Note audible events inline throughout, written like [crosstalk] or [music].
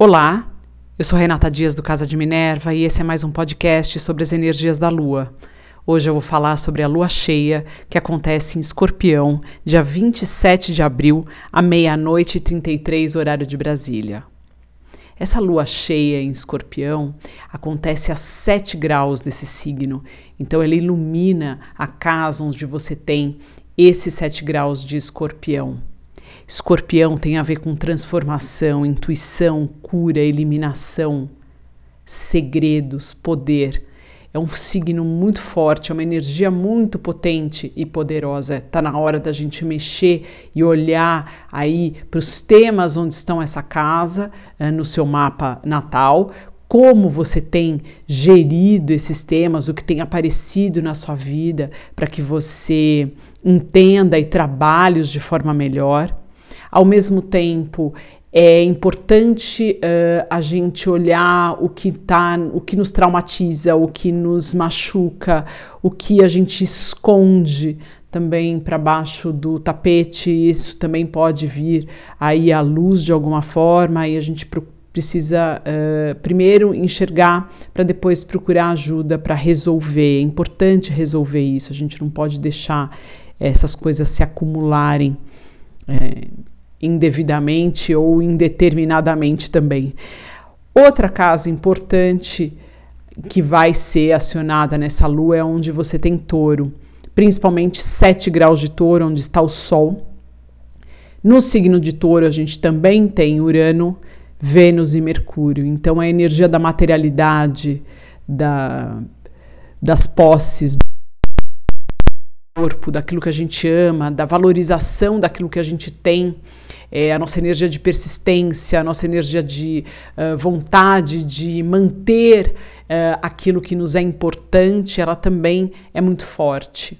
Olá, eu sou Renata Dias do Casa de Minerva e esse é mais um podcast sobre as energias da Lua. Hoje eu vou falar sobre a lua cheia que acontece em Escorpião, dia 27 de abril, à meia-noite e 33, horário de Brasília. Essa lua cheia em Escorpião acontece a 7 graus desse signo, então ela ilumina a casa onde você tem esses 7 graus de Escorpião. Escorpião tem a ver com transformação, intuição, cura, eliminação, segredos, poder. É um signo muito forte, é uma energia muito potente e poderosa. Está na hora da gente mexer e olhar aí para os temas onde estão essa casa eh, no seu mapa natal, como você tem gerido esses temas, o que tem aparecido na sua vida, para que você entenda e trabalhe os de forma melhor. Ao mesmo tempo, é importante uh, a gente olhar o que tá, o que nos traumatiza, o que nos machuca, o que a gente esconde também para baixo do tapete. Isso também pode vir aí à luz de alguma forma e a gente precisa uh, primeiro enxergar para depois procurar ajuda para resolver. É importante resolver isso. A gente não pode deixar essas coisas se acumularem. É, indevidamente ou indeterminadamente também. Outra casa importante que vai ser acionada nessa lua é onde você tem touro, principalmente 7 graus de touro, onde está o Sol. No signo de touro, a gente também tem Urano, Vênus e Mercúrio. Então, a energia da materialidade, da, das posses, corpo, daquilo que a gente ama, da valorização daquilo que a gente tem, é, a nossa energia de persistência, a nossa energia de uh, vontade de manter uh, aquilo que nos é importante, ela também é muito forte.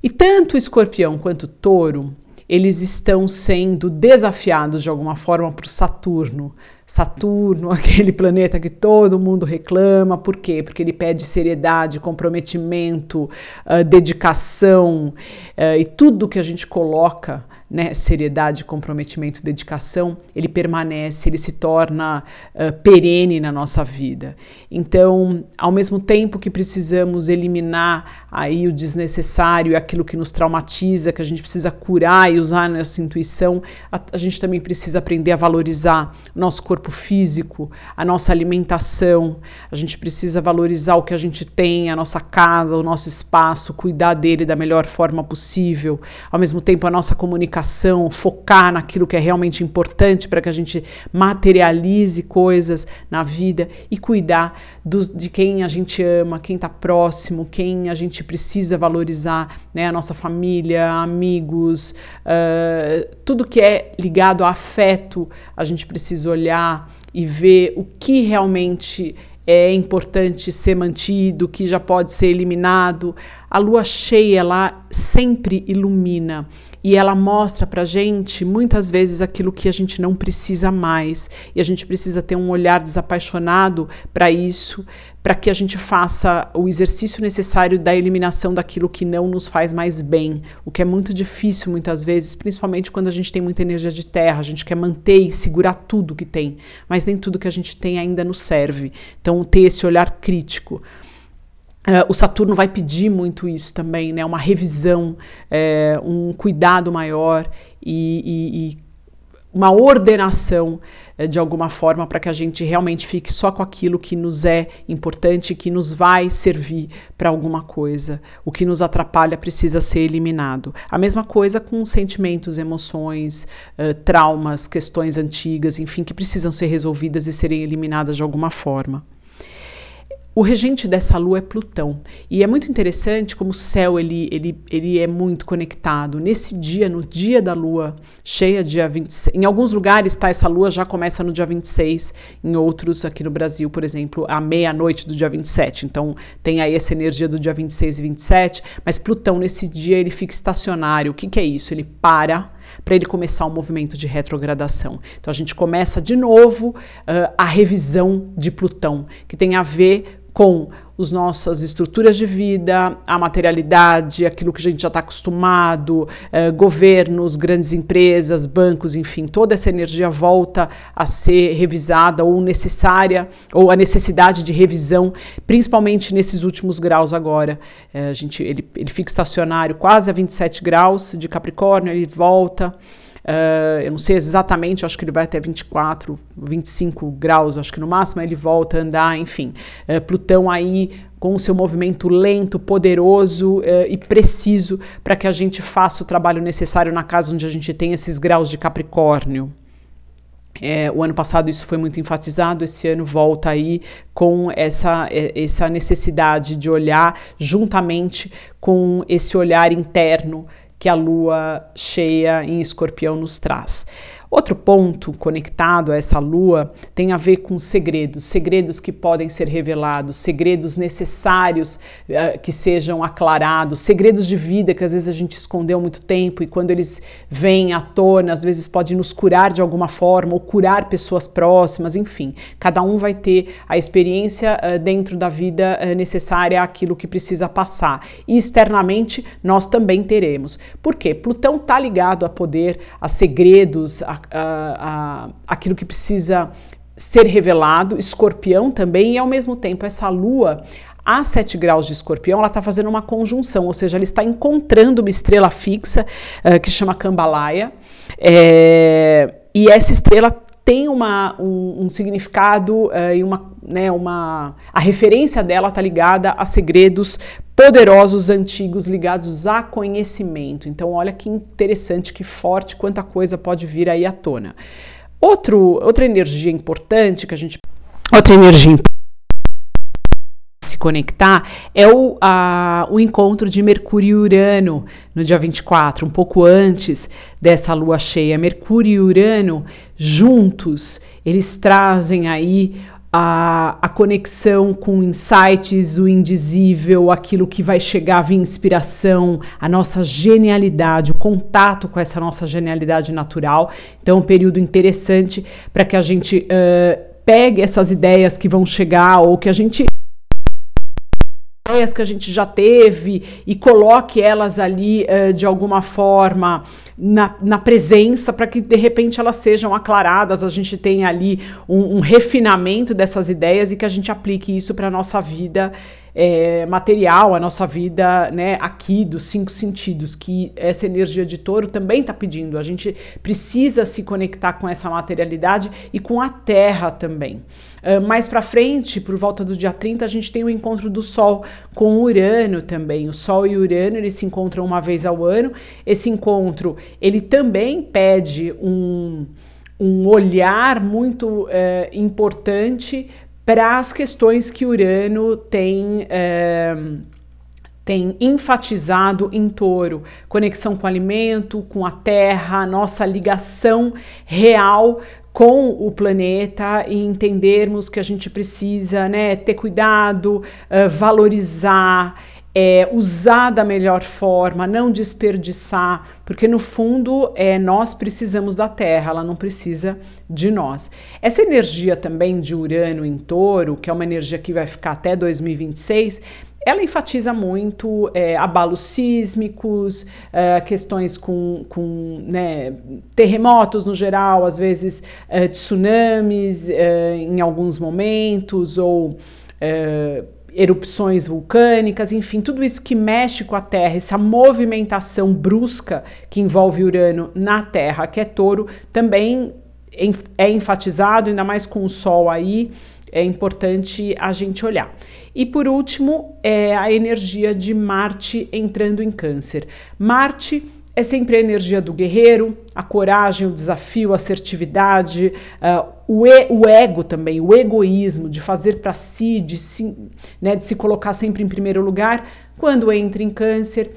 E tanto o escorpião quanto o touro, eles estão sendo desafiados de alguma forma por Saturno. Saturno, [laughs] aquele planeta que todo mundo reclama, por quê? Porque ele pede seriedade, comprometimento, uh, dedicação uh, e tudo que a gente coloca né, seriedade, comprometimento, dedicação, ele permanece, ele se torna uh, perene na nossa vida. Então, ao mesmo tempo que precisamos eliminar aí o desnecessário aquilo que nos traumatiza, que a gente precisa curar e usar nossa intuição, a, a gente também precisa aprender a valorizar o nosso corpo físico, a nossa alimentação, a gente precisa valorizar o que a gente tem, a nossa casa, o nosso espaço, cuidar dele da melhor forma possível, ao mesmo tempo a nossa comunicação comunicação, focar naquilo que é realmente importante para que a gente materialize coisas na vida e cuidar do, de quem a gente ama, quem está próximo, quem a gente precisa valorizar, né? A nossa família, amigos, uh, tudo que é ligado a afeto, a gente precisa olhar e ver o que realmente é importante ser mantido, que já pode ser eliminado. A lua cheia lá sempre ilumina e ela mostra para gente muitas vezes aquilo que a gente não precisa mais e a gente precisa ter um olhar desapaixonado para isso, para que a gente faça o exercício necessário da eliminação daquilo que não nos faz mais bem, o que é muito difícil muitas vezes, principalmente quando a gente tem muita energia de terra, a gente quer manter e segurar tudo que tem, mas nem tudo que a gente tem ainda nos serve. Então, ter esse olhar crítico. Uh, o Saturno vai pedir muito isso também, né? Uma revisão, é, um cuidado maior e, e, e uma ordenação é, de alguma forma para que a gente realmente fique só com aquilo que nos é importante, que nos vai servir para alguma coisa. O que nos atrapalha precisa ser eliminado. A mesma coisa com sentimentos, emoções, uh, traumas, questões antigas, enfim, que precisam ser resolvidas e serem eliminadas de alguma forma. O regente dessa lua é Plutão. E é muito interessante como o céu ele, ele, ele é muito conectado. Nesse dia, no dia da lua cheia, dia 26, em alguns lugares tá, essa lua já começa no dia 26, em outros, aqui no Brasil, por exemplo, à meia-noite do dia 27. Então tem aí essa energia do dia 26 e 27, mas Plutão nesse dia ele fica estacionário. O que, que é isso? Ele para para ele começar um movimento de retrogradação. Então a gente começa de novo uh, a revisão de Plutão, que tem a ver com as nossas estruturas de vida, a materialidade, aquilo que a gente já está acostumado, eh, governos, grandes empresas, bancos, enfim, toda essa energia volta a ser revisada ou necessária, ou a necessidade de revisão, principalmente nesses últimos graus agora. Eh, a gente, ele, ele fica estacionário quase a 27 graus de Capricórnio, ele volta. Uh, eu não sei exatamente, acho que ele vai até 24, 25 graus, acho que no máximo ele volta a andar, enfim. Uh, Plutão aí com o seu movimento lento, poderoso uh, e preciso para que a gente faça o trabalho necessário na casa onde a gente tem esses graus de Capricórnio. É, o ano passado isso foi muito enfatizado, esse ano volta aí com essa, essa necessidade de olhar juntamente com esse olhar interno que a lua cheia em escorpião nos traz. Outro ponto conectado a essa lua tem a ver com segredos, segredos que podem ser revelados, segredos necessários uh, que sejam aclarados, segredos de vida que às vezes a gente escondeu muito tempo e quando eles vêm à tona, às vezes pode nos curar de alguma forma ou curar pessoas próximas, enfim. Cada um vai ter a experiência uh, dentro da vida uh, necessária àquilo que precisa passar. E externamente nós também teremos. Por quê? Plutão está ligado a poder, a segredos, a aquilo que precisa ser revelado, escorpião também, e ao mesmo tempo essa lua a 7 graus de escorpião, ela está fazendo uma conjunção, ou seja, ela está encontrando uma estrela fixa uh, que chama Cambalaia, é, e essa estrela tem uma, um, um significado uh, e uma, né, uma. A referência dela está ligada a segredos poderosos antigos ligados a conhecimento. Então, olha que interessante, que forte, quanta coisa pode vir aí à tona. Outro, outra energia importante que a gente. Outra energia se conectar é o, a, o encontro de Mercúrio e Urano no dia 24, um pouco antes dessa lua cheia. Mercúrio e Urano juntos, eles trazem aí a, a conexão com insights, o indizível, aquilo que vai chegar a vir inspiração, a nossa genialidade, o contato com essa nossa genialidade natural. Então, é um período interessante para que a gente uh, pegue essas ideias que vão chegar ou que a gente ideias que a gente já teve e coloque elas ali uh, de alguma forma na, na presença para que de repente elas sejam aclaradas, a gente tenha ali um, um refinamento dessas ideias e que a gente aplique isso para a nossa vida é, material, a nossa vida né, aqui dos cinco sentidos, que essa energia de touro também está pedindo. A gente precisa se conectar com essa materialidade e com a terra também. Uh, mais para frente, por volta do dia 30, a gente tem o encontro do Sol com Urano também. O Sol e Urano eles se encontram uma vez ao ano. Esse encontro ele também pede um, um olhar muito uh, importante para as questões que Urano tem. É, tem enfatizado em touro, conexão com o alimento, com a terra, nossa ligação real com o planeta e entendermos que a gente precisa né, ter cuidado, uh, valorizar é, usar da melhor forma, não desperdiçar, porque no fundo é, nós precisamos da Terra, ela não precisa de nós. Essa energia também de Urano em touro, que é uma energia que vai ficar até 2026, ela enfatiza muito é, abalos sísmicos, é, questões com, com né, terremotos no geral, às vezes é, tsunamis é, em alguns momentos, ou é, erupções vulcânicas, enfim, tudo isso que mexe com a Terra, essa movimentação brusca que envolve Urano na Terra, que é touro, também é enfatizado, ainda mais com o Sol aí, é importante a gente olhar. E por último, é a energia de Marte entrando em Câncer. Marte é sempre a energia do guerreiro, a coragem, o desafio, a assertividade, uh, o, e, o, ego também, o egoísmo de fazer para si, de se, né, de se colocar sempre em primeiro lugar. Quando entra em câncer,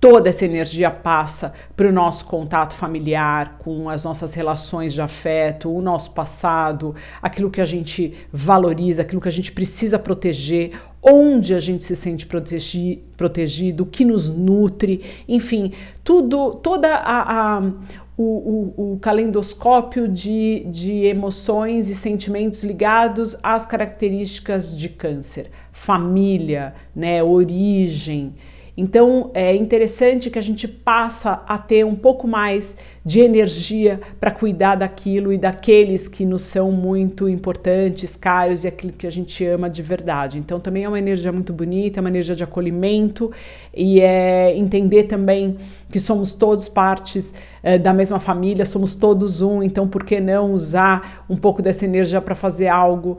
toda essa energia passa para o nosso contato familiar, com as nossas relações de afeto, o nosso passado, aquilo que a gente valoriza, aquilo que a gente precisa proteger, onde a gente se sente protegi protegido, o que nos nutre, enfim, tudo, toda a, a o, o, o calendoscópio de, de emoções e sentimentos ligados às características de câncer, família, né, origem. Então é interessante que a gente passa a ter um pouco mais de energia para cuidar daquilo e daqueles que nos são muito importantes, caros e aquilo que a gente ama de verdade. Então também é uma energia muito bonita, é uma energia de acolhimento e é entender também que somos todos partes é, da mesma família, somos todos um, então por que não usar um pouco dessa energia para fazer algo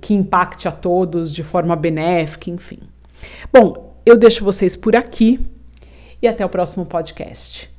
que impacte a todos de forma benéfica, enfim. Bom, eu deixo vocês por aqui e até o próximo podcast.